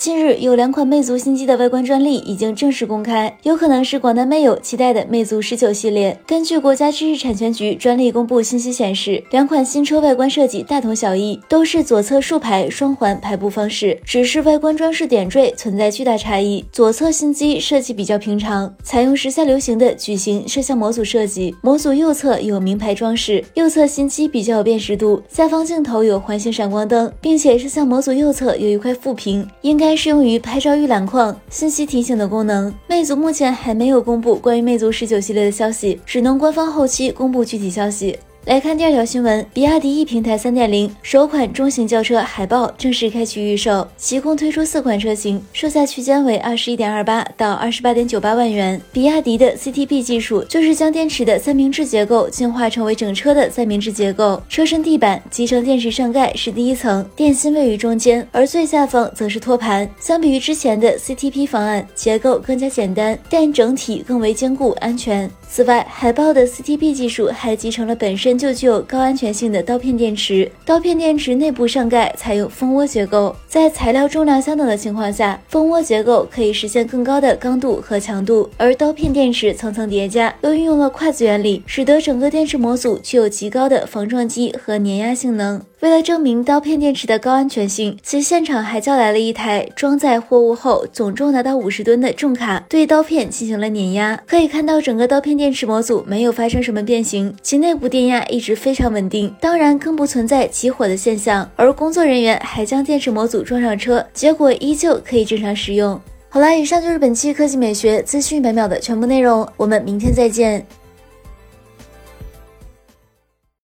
近日，有两款魅族新机的外观专利已经正式公开，有可能是广大魅友期待的魅族十九系列。根据国家知识产权局专利公布信息显示，两款新车外观设计大同小异，都是左侧竖排双环排布方式，只是外观装饰点缀存在巨大差异。左侧新机设计比较平常，采用时下流行的矩形摄像模组设计，模组右侧有名牌装饰，右侧新机比较有辨识度，下方镜头有环形闪光灯，并且摄像模组右侧有一块副屏，应该。该适用于拍照预览框、信息提醒的功能。魅族目前还没有公布关于魅族十九系列的消息，只能官方后期公布具体消息。来看第二条新闻，比亚迪 E 平台三点零首款中型轿车海豹正式开启预售，其共推出四款车型，售价区间为二十一点二八到二十八点九八万元。比亚迪的 CTB 技术就是将电池的三明治结构进化成为整车的三明治结构，车身地板集成电池上盖是第一层，电芯位于中间，而最下方则是托盘。相比于之前的 CTP 方案，结构更加简单，但整体更为坚固安全。此外，海豹的 CTB 技术还集成了本身就具有高安全性的刀片电池。刀片电池内部上盖采用蜂窝结构，在材料重量相等的情况下，蜂窝结构可以实现更高的刚度和强度。而刀片电池层层叠加，又运用了筷子原理，使得整个电池模组具有极高的防撞击和碾压性能。为了证明刀片电池的高安全性，其现场还叫来了一台装载货物后总重达到五十吨的重卡，对刀片进行了碾压。可以看到，整个刀片电池模组没有发生什么变形，其内部电压一直非常稳定，当然更不存在起火的现象。而工作人员还将电池模组装上车，结果依旧可以正常使用。好了，以上就是本期科技美学资讯百秒的全部内容，我们明天再见。